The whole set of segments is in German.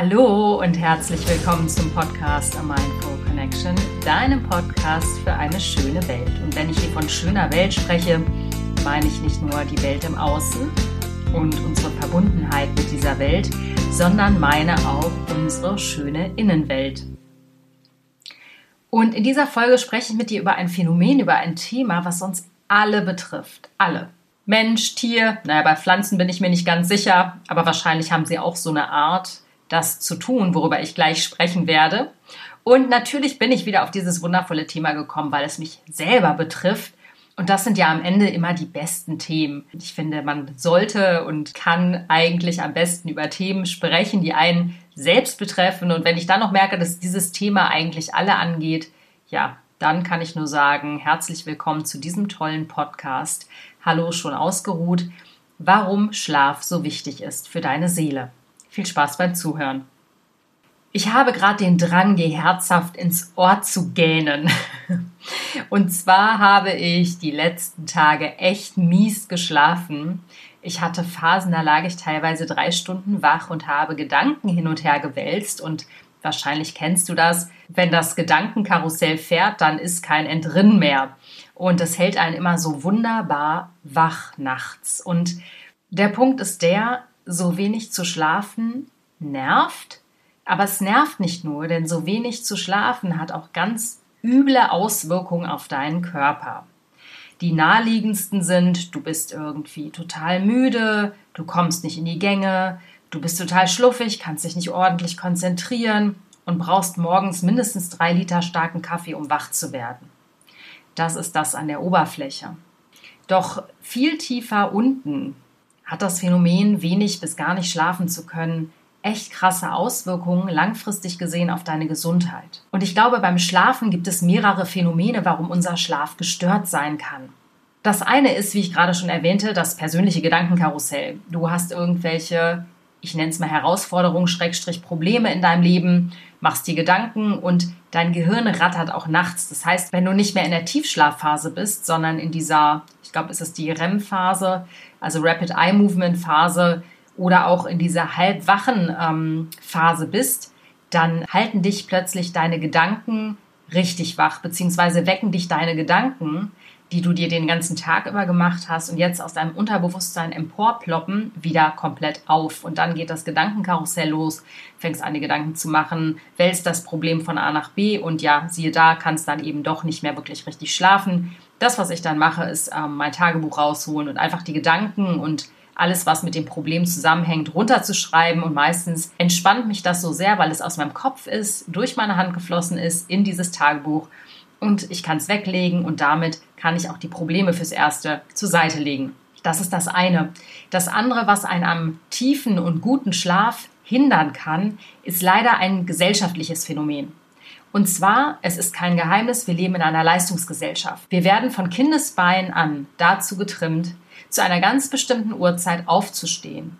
Hallo und herzlich willkommen zum Podcast A Mindful Connection, deinem Podcast für eine schöne Welt. Und wenn ich hier von schöner Welt spreche, meine ich nicht nur die Welt im Außen und unsere Verbundenheit mit dieser Welt, sondern meine auch unsere schöne Innenwelt. Und in dieser Folge spreche ich mit dir über ein Phänomen, über ein Thema, was uns alle betrifft. Alle. Mensch, Tier, naja, bei Pflanzen bin ich mir nicht ganz sicher, aber wahrscheinlich haben sie auch so eine Art das zu tun, worüber ich gleich sprechen werde. Und natürlich bin ich wieder auf dieses wundervolle Thema gekommen, weil es mich selber betrifft. Und das sind ja am Ende immer die besten Themen. Ich finde, man sollte und kann eigentlich am besten über Themen sprechen, die einen selbst betreffen. Und wenn ich dann noch merke, dass dieses Thema eigentlich alle angeht, ja, dann kann ich nur sagen, herzlich willkommen zu diesem tollen Podcast. Hallo, schon ausgeruht. Warum Schlaf so wichtig ist für deine Seele. Viel Spaß beim Zuhören. Ich habe gerade den Drang, dir herzhaft ins Ohr zu gähnen. Und zwar habe ich die letzten Tage echt mies geschlafen. Ich hatte Phasen, da lag ich teilweise drei Stunden wach und habe Gedanken hin und her gewälzt. Und wahrscheinlich kennst du das. Wenn das Gedankenkarussell fährt, dann ist kein Entrinnen mehr. Und das hält einen immer so wunderbar wach nachts. Und der Punkt ist der, so wenig zu schlafen nervt, aber es nervt nicht nur, denn so wenig zu schlafen hat auch ganz üble Auswirkungen auf deinen Körper. Die naheliegendsten sind, du bist irgendwie total müde, du kommst nicht in die Gänge, du bist total schluffig, kannst dich nicht ordentlich konzentrieren und brauchst morgens mindestens drei Liter starken Kaffee, um wach zu werden. Das ist das an der Oberfläche. Doch viel tiefer unten hat das Phänomen, wenig bis gar nicht schlafen zu können, echt krasse Auswirkungen langfristig gesehen auf deine Gesundheit. Und ich glaube, beim Schlafen gibt es mehrere Phänomene, warum unser Schlaf gestört sein kann. Das eine ist, wie ich gerade schon erwähnte, das persönliche Gedankenkarussell. Du hast irgendwelche, ich nenne es mal Herausforderungen, Schrägstrich Probleme in deinem Leben, machst dir Gedanken und dein Gehirn rattert auch nachts. Das heißt, wenn du nicht mehr in der Tiefschlafphase bist, sondern in dieser, ich glaube, ist es die REM-Phase, also Rapid Eye Movement Phase oder auch in dieser halbwachen ähm, Phase bist, dann halten dich plötzlich deine Gedanken richtig wach, beziehungsweise wecken dich deine Gedanken, die du dir den ganzen Tag über gemacht hast und jetzt aus deinem Unterbewusstsein emporploppen, wieder komplett auf. Und dann geht das Gedankenkarussell los, fängst an, die Gedanken zu machen, wälzt das Problem von A nach B und ja, siehe da, kannst dann eben doch nicht mehr wirklich richtig schlafen. Das, was ich dann mache, ist ähm, mein Tagebuch rausholen und einfach die Gedanken und alles, was mit dem Problem zusammenhängt, runterzuschreiben. Und meistens entspannt mich das so sehr, weil es aus meinem Kopf ist, durch meine Hand geflossen ist, in dieses Tagebuch. Und ich kann es weglegen und damit kann ich auch die Probleme fürs Erste zur Seite legen. Das ist das eine. Das andere, was einen am tiefen und guten Schlaf hindern kann, ist leider ein gesellschaftliches Phänomen. Und zwar, es ist kein Geheimnis, wir leben in einer Leistungsgesellschaft. Wir werden von Kindesbein an dazu getrimmt, zu einer ganz bestimmten Uhrzeit aufzustehen,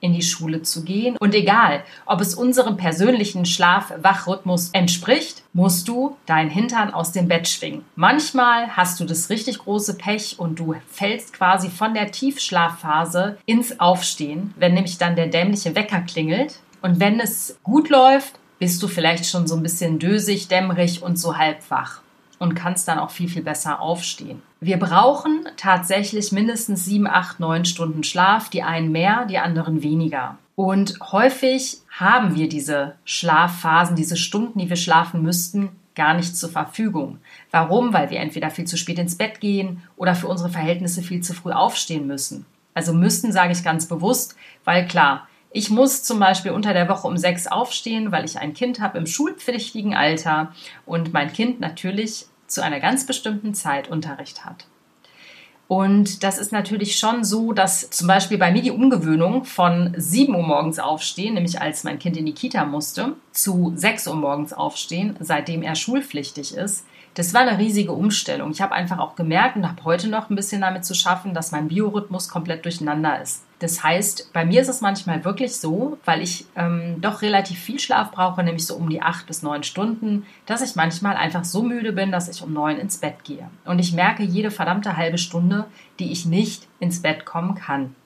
in die Schule zu gehen. Und egal, ob es unserem persönlichen Schlaf-Wach-Rhythmus entspricht, musst du dein Hintern aus dem Bett schwingen. Manchmal hast du das richtig große Pech und du fällst quasi von der Tiefschlafphase ins Aufstehen, wenn nämlich dann der dämliche Wecker klingelt. Und wenn es gut läuft, bist du vielleicht schon so ein bisschen dösig, dämmerig und so halb wach und kannst dann auch viel, viel besser aufstehen. Wir brauchen tatsächlich mindestens sieben, acht, neun Stunden Schlaf, die einen mehr, die anderen weniger. Und häufig haben wir diese Schlafphasen, diese Stunden, die wir schlafen müssten, gar nicht zur Verfügung. Warum? Weil wir entweder viel zu spät ins Bett gehen oder für unsere Verhältnisse viel zu früh aufstehen müssen. Also müssten sage ich ganz bewusst, weil klar, ich muss zum Beispiel unter der Woche um sechs aufstehen, weil ich ein Kind habe im schulpflichtigen Alter und mein Kind natürlich zu einer ganz bestimmten Zeit Unterricht hat. Und das ist natürlich schon so, dass zum Beispiel bei mir die Umgewöhnung von 7 Uhr morgens aufstehen, nämlich als mein Kind in die Kita musste, zu 6 Uhr morgens aufstehen, seitdem er schulpflichtig ist, das war eine riesige Umstellung. Ich habe einfach auch gemerkt und habe heute noch ein bisschen damit zu schaffen, dass mein Biorhythmus komplett durcheinander ist. Das heißt, bei mir ist es manchmal wirklich so, weil ich ähm, doch relativ viel Schlaf brauche, nämlich so um die acht bis neun Stunden, dass ich manchmal einfach so müde bin, dass ich um neun ins Bett gehe. Und ich merke jede verdammte halbe Stunde, die ich nicht ins Bett kommen kann.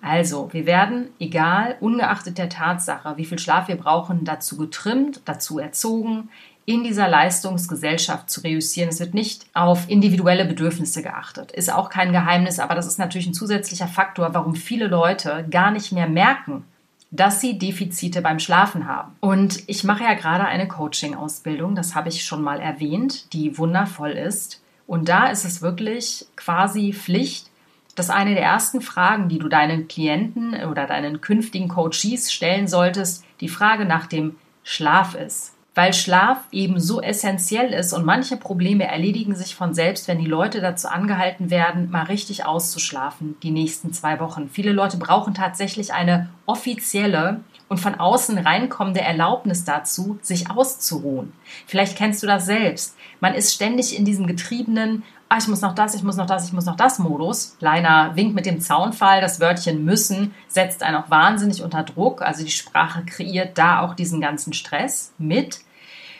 Also, wir werden, egal, ungeachtet der Tatsache, wie viel Schlaf wir brauchen, dazu getrimmt, dazu erzogen, in dieser Leistungsgesellschaft zu reüssieren. Es wird nicht auf individuelle Bedürfnisse geachtet. Ist auch kein Geheimnis, aber das ist natürlich ein zusätzlicher Faktor, warum viele Leute gar nicht mehr merken, dass sie Defizite beim Schlafen haben. Und ich mache ja gerade eine Coaching-Ausbildung, das habe ich schon mal erwähnt, die wundervoll ist. Und da ist es wirklich quasi Pflicht, dass eine der ersten Fragen, die du deinen Klienten oder deinen künftigen Coaches stellen solltest, die Frage nach dem Schlaf ist weil Schlaf eben so essentiell ist und manche Probleme erledigen sich von selbst, wenn die Leute dazu angehalten werden, mal richtig auszuschlafen die nächsten zwei Wochen. Viele Leute brauchen tatsächlich eine offizielle und von außen reinkommende Erlaubnis dazu, sich auszuruhen. Vielleicht kennst du das selbst. Man ist ständig in diesem getriebenen, ah, ich muss noch das, ich muss noch das, ich muss noch das Modus. Kleiner Wink mit dem Zaunfall, das Wörtchen müssen setzt einen auch wahnsinnig unter Druck. Also die Sprache kreiert da auch diesen ganzen Stress mit,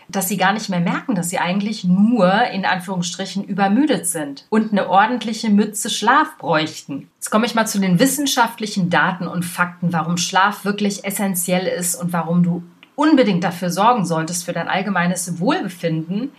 dass sie gar nicht mehr merken, dass sie eigentlich nur in Anführungsstrichen übermüdet sind und eine ordentliche Mütze Schlaf bräuchten. Jetzt komme ich mal zu den wissenschaftlichen Daten und Fakten, warum Schlaf wirklich essentiell ist und warum du unbedingt dafür sorgen solltest für dein allgemeines Wohlbefinden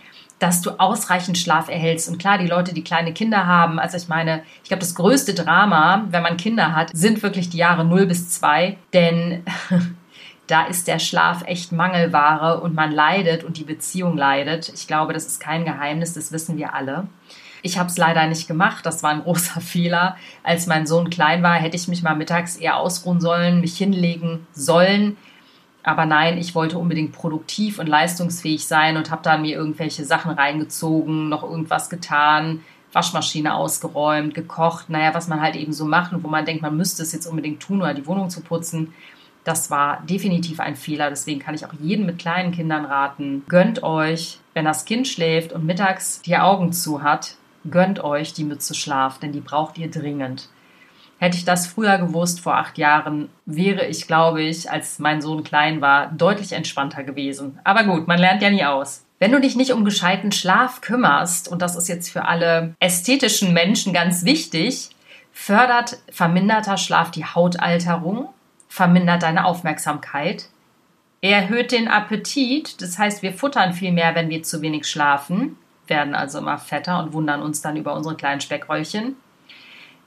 dass du ausreichend Schlaf erhältst. Und klar, die Leute, die kleine Kinder haben, also ich meine, ich glaube, das größte Drama, wenn man Kinder hat, sind wirklich die Jahre 0 bis 2, denn da ist der Schlaf echt Mangelware und man leidet und die Beziehung leidet. Ich glaube, das ist kein Geheimnis, das wissen wir alle. Ich habe es leider nicht gemacht. Das war ein großer Fehler. Als mein Sohn klein war, hätte ich mich mal mittags eher ausruhen sollen, mich hinlegen sollen. Aber nein, ich wollte unbedingt produktiv und leistungsfähig sein und habe dann mir irgendwelche Sachen reingezogen, noch irgendwas getan, Waschmaschine ausgeräumt, gekocht, naja, was man halt eben so macht und wo man denkt, man müsste es jetzt unbedingt tun oder die Wohnung zu putzen. Das war definitiv ein Fehler. Deswegen kann ich auch jedem mit kleinen Kindern raten, gönnt euch, wenn das Kind schläft und mittags die Augen zu hat, gönnt euch die Mütze Schlaf, denn die braucht ihr dringend. Hätte ich das früher gewusst, vor acht Jahren, wäre ich, glaube ich, als mein Sohn klein war, deutlich entspannter gewesen. Aber gut, man lernt ja nie aus. Wenn du dich nicht um gescheiten Schlaf kümmerst, und das ist jetzt für alle ästhetischen Menschen ganz wichtig, fördert verminderter Schlaf die Hautalterung, vermindert deine Aufmerksamkeit, erhöht den Appetit, das heißt, wir futtern viel mehr, wenn wir zu wenig schlafen, werden also immer fetter und wundern uns dann über unsere kleinen Speckröllchen.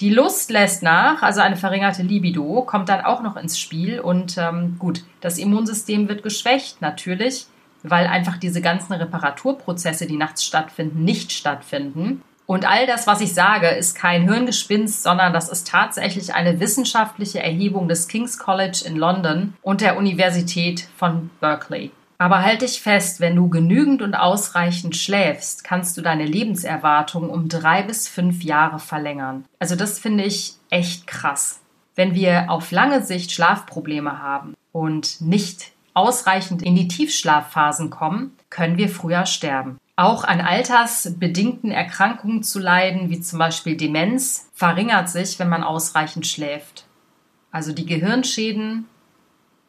Die Lust lässt nach, also eine verringerte Libido, kommt dann auch noch ins Spiel. Und ähm, gut, das Immunsystem wird geschwächt, natürlich, weil einfach diese ganzen Reparaturprozesse, die nachts stattfinden, nicht stattfinden. Und all das, was ich sage, ist kein Hirngespinst, sondern das ist tatsächlich eine wissenschaftliche Erhebung des King's College in London und der Universität von Berkeley. Aber halt dich fest, wenn du genügend und ausreichend schläfst, kannst du deine Lebenserwartung um drei bis fünf Jahre verlängern. Also das finde ich echt krass. Wenn wir auf lange Sicht Schlafprobleme haben und nicht ausreichend in die Tiefschlafphasen kommen, können wir früher sterben. Auch an altersbedingten Erkrankungen zu leiden, wie zum Beispiel Demenz, verringert sich, wenn man ausreichend schläft. Also die Gehirnschäden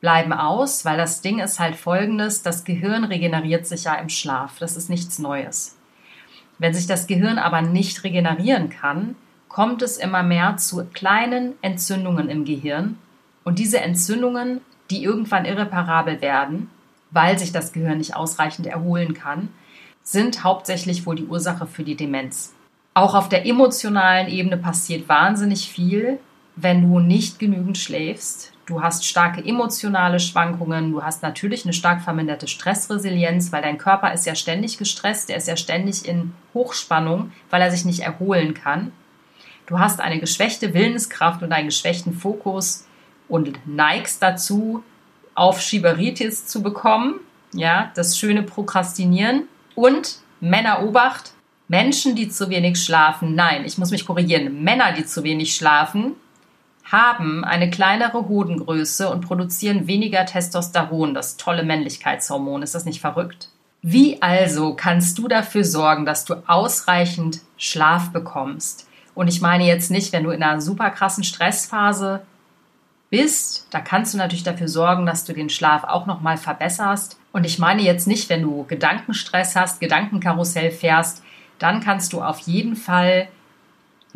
bleiben aus, weil das Ding ist halt folgendes, das Gehirn regeneriert sich ja im Schlaf, das ist nichts Neues. Wenn sich das Gehirn aber nicht regenerieren kann, kommt es immer mehr zu kleinen Entzündungen im Gehirn und diese Entzündungen, die irgendwann irreparabel werden, weil sich das Gehirn nicht ausreichend erholen kann, sind hauptsächlich wohl die Ursache für die Demenz. Auch auf der emotionalen Ebene passiert wahnsinnig viel, wenn du nicht genügend schläfst. Du hast starke emotionale Schwankungen, du hast natürlich eine stark verminderte Stressresilienz, weil dein Körper ist ja ständig gestresst, er ist ja ständig in Hochspannung, weil er sich nicht erholen kann. Du hast eine geschwächte Willenskraft und einen geschwächten Fokus und neigst dazu, Aufschieberitis zu bekommen, ja, das schöne Prokrastinieren. Und Männer Obacht, Menschen, die zu wenig schlafen, nein, ich muss mich korrigieren, Männer, die zu wenig schlafen, haben eine kleinere Hodengröße und produzieren weniger Testosteron, das tolle Männlichkeitshormon. Ist das nicht verrückt? Wie also kannst du dafür sorgen, dass du ausreichend Schlaf bekommst? Und ich meine jetzt nicht, wenn du in einer super krassen Stressphase bist, da kannst du natürlich dafür sorgen, dass du den Schlaf auch noch mal verbesserst. Und ich meine jetzt nicht, wenn du Gedankenstress hast, Gedankenkarussell fährst, dann kannst du auf jeden Fall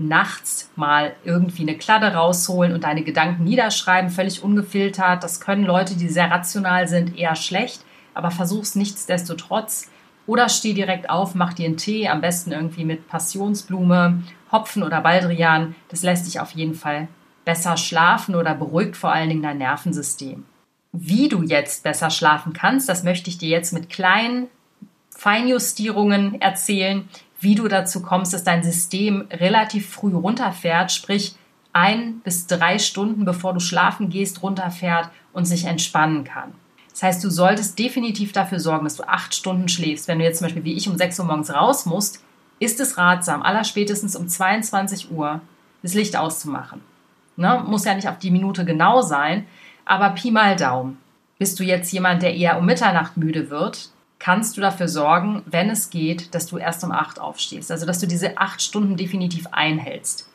nachts mal irgendwie eine Kladde rausholen und deine Gedanken niederschreiben, völlig ungefiltert. Das können Leute, die sehr rational sind, eher schlecht, aber versuch's nichtsdestotrotz. Oder steh direkt auf, mach dir einen Tee, am besten irgendwie mit Passionsblume, Hopfen oder Baldrian. Das lässt dich auf jeden Fall besser schlafen oder beruhigt vor allen Dingen dein Nervensystem. Wie du jetzt besser schlafen kannst, das möchte ich dir jetzt mit kleinen Feinjustierungen erzählen, wie du dazu kommst, dass dein System relativ früh runterfährt, sprich ein bis drei Stunden bevor du schlafen gehst, runterfährt und sich entspannen kann. Das heißt, du solltest definitiv dafür sorgen, dass du acht Stunden schläfst. Wenn du jetzt zum Beispiel wie ich um 6 Uhr morgens raus musst, ist es ratsam, allerspätestens um 22 Uhr das Licht auszumachen. Ne? Muss ja nicht auf die Minute genau sein, aber Pi mal Daumen. Bist du jetzt jemand, der eher um Mitternacht müde wird, kannst du dafür sorgen, wenn es geht, dass du erst um 8 aufstehst. Also, dass du diese acht Stunden definitiv einhältst.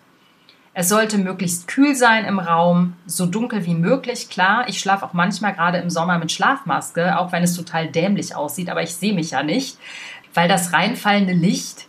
Es sollte möglichst kühl sein im Raum, so dunkel wie möglich. Klar, ich schlafe auch manchmal gerade im Sommer mit Schlafmaske, auch wenn es total dämlich aussieht, aber ich sehe mich ja nicht, weil das reinfallende Licht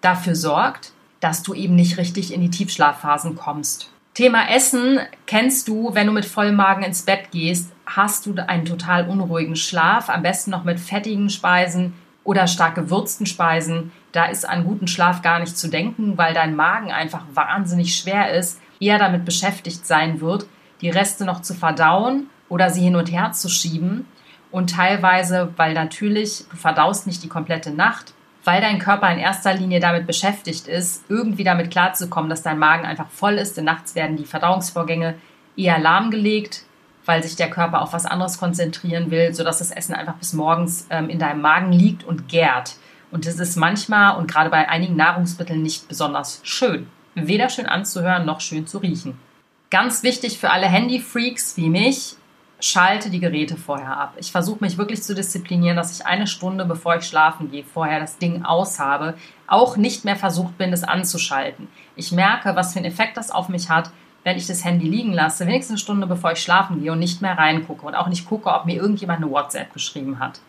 dafür sorgt, dass du eben nicht richtig in die Tiefschlafphasen kommst. Thema Essen kennst du, wenn du mit vollem Magen ins Bett gehst, hast du einen total unruhigen Schlaf, am besten noch mit fettigen Speisen oder stark gewürzten Speisen. Da ist an guten Schlaf gar nicht zu denken, weil dein Magen einfach wahnsinnig schwer ist, eher damit beschäftigt sein wird, die Reste noch zu verdauen oder sie hin und her zu schieben. Und teilweise, weil natürlich du verdaust nicht die komplette Nacht, weil dein Körper in erster Linie damit beschäftigt ist, irgendwie damit klarzukommen, dass dein Magen einfach voll ist. Denn nachts werden die Verdauungsvorgänge eher lahmgelegt, weil sich der Körper auf was anderes konzentrieren will, sodass das Essen einfach bis morgens ähm, in deinem Magen liegt und gärt. Und das ist manchmal und gerade bei einigen Nahrungsmitteln nicht besonders schön. Weder schön anzuhören noch schön zu riechen. Ganz wichtig für alle Handy-Freaks wie mich, schalte die Geräte vorher ab. Ich versuche mich wirklich zu disziplinieren, dass ich eine Stunde, bevor ich schlafen gehe, vorher das Ding aus habe, auch nicht mehr versucht bin, das anzuschalten. Ich merke, was für einen Effekt das auf mich hat, wenn ich das Handy liegen lasse, wenigstens eine Stunde bevor ich schlafen gehe und nicht mehr reingucke und auch nicht gucke, ob mir irgendjemand eine WhatsApp geschrieben hat.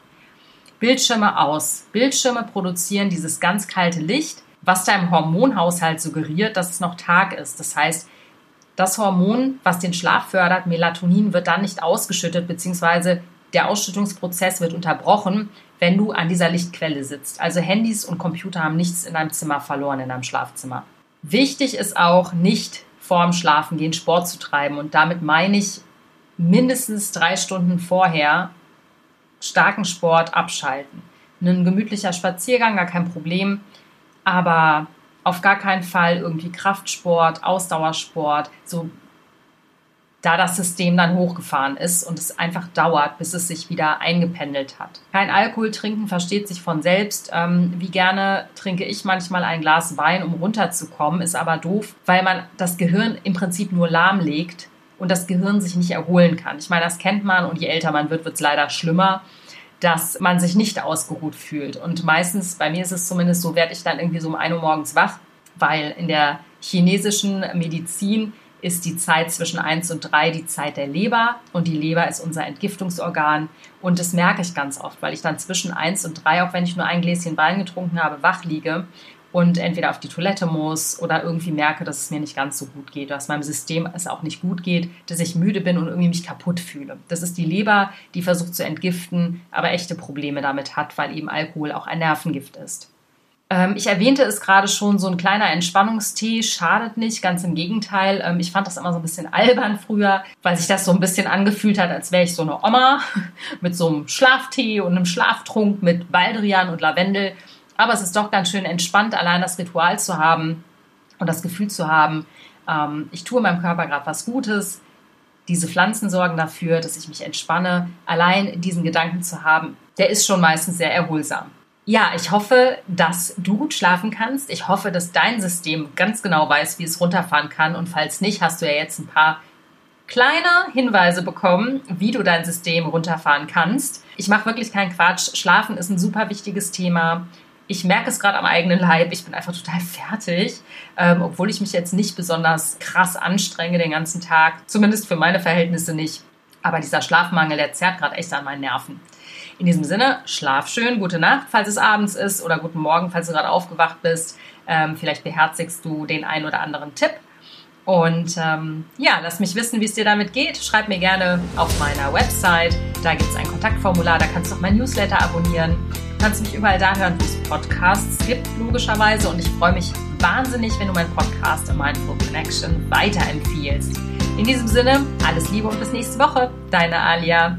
Bildschirme aus. Bildschirme produzieren dieses ganz kalte Licht, was deinem Hormonhaushalt suggeriert, dass es noch Tag ist. Das heißt, das Hormon, was den Schlaf fördert, Melatonin, wird dann nicht ausgeschüttet, beziehungsweise der Ausschüttungsprozess wird unterbrochen, wenn du an dieser Lichtquelle sitzt. Also Handys und Computer haben nichts in deinem Zimmer verloren, in deinem Schlafzimmer. Wichtig ist auch, nicht vorm Schlafengehen Sport zu treiben. Und damit meine ich mindestens drei Stunden vorher starken Sport abschalten. Ein gemütlicher Spaziergang, gar kein Problem, aber auf gar keinen Fall irgendwie Kraftsport, Ausdauersport, so da das System dann hochgefahren ist und es einfach dauert, bis es sich wieder eingependelt hat. Kein Alkohol trinken versteht sich von selbst. Ähm, wie gerne trinke ich manchmal ein Glas Wein, um runterzukommen, ist aber doof, weil man das Gehirn im Prinzip nur lahmlegt und das Gehirn sich nicht erholen kann. Ich meine, das kennt man und je älter man wird, wird es leider schlimmer dass man sich nicht ausgeruht fühlt. Und meistens, bei mir ist es zumindest so, werde ich dann irgendwie so um 1 Uhr morgens wach, weil in der chinesischen Medizin ist die Zeit zwischen 1 und 3 die Zeit der Leber und die Leber ist unser Entgiftungsorgan und das merke ich ganz oft, weil ich dann zwischen 1 und 3, auch wenn ich nur ein Gläschen Wein getrunken habe, wach liege und entweder auf die Toilette muss oder irgendwie merke, dass es mir nicht ganz so gut geht, dass meinem System es auch nicht gut geht, dass ich müde bin und irgendwie mich kaputt fühle. Das ist die Leber, die versucht zu entgiften, aber echte Probleme damit hat, weil eben Alkohol auch ein Nervengift ist. Ähm, ich erwähnte es gerade schon, so ein kleiner Entspannungstee schadet nicht, ganz im Gegenteil. Ähm, ich fand das immer so ein bisschen albern früher, weil sich das so ein bisschen angefühlt hat, als wäre ich so eine Oma mit so einem Schlaftee und einem Schlaftrunk mit Baldrian und Lavendel. Aber es ist doch ganz schön entspannt, allein das Ritual zu haben und das Gefühl zu haben, ähm, ich tue meinem Körper gerade was Gutes. Diese Pflanzen sorgen dafür, dass ich mich entspanne. Allein diesen Gedanken zu haben, der ist schon meistens sehr erholsam. Ja, ich hoffe, dass du gut schlafen kannst. Ich hoffe, dass dein System ganz genau weiß, wie es runterfahren kann. Und falls nicht, hast du ja jetzt ein paar kleine Hinweise bekommen, wie du dein System runterfahren kannst. Ich mache wirklich keinen Quatsch. Schlafen ist ein super wichtiges Thema. Ich merke es gerade am eigenen Leib. Ich bin einfach total fertig, ähm, obwohl ich mich jetzt nicht besonders krass anstrenge den ganzen Tag. Zumindest für meine Verhältnisse nicht. Aber dieser Schlafmangel, der zerrt gerade echt an meinen Nerven. In diesem Sinne, schlaf schön, gute Nacht, falls es abends ist, oder guten Morgen, falls du gerade aufgewacht bist. Ähm, vielleicht beherzigst du den einen oder anderen Tipp. Und ähm, ja, lass mich wissen, wie es dir damit geht. Schreib mir gerne auf meiner Website. Da gibt es ein Kontaktformular, da kannst du auch mein Newsletter abonnieren. Du kannst mich überall da hören, wo es Podcasts gibt, logischerweise. Und ich freue mich wahnsinnig, wenn du meinen Podcast in Mindful Connection weiterempfiehlst. In diesem Sinne, alles Liebe und bis nächste Woche. Deine Alia.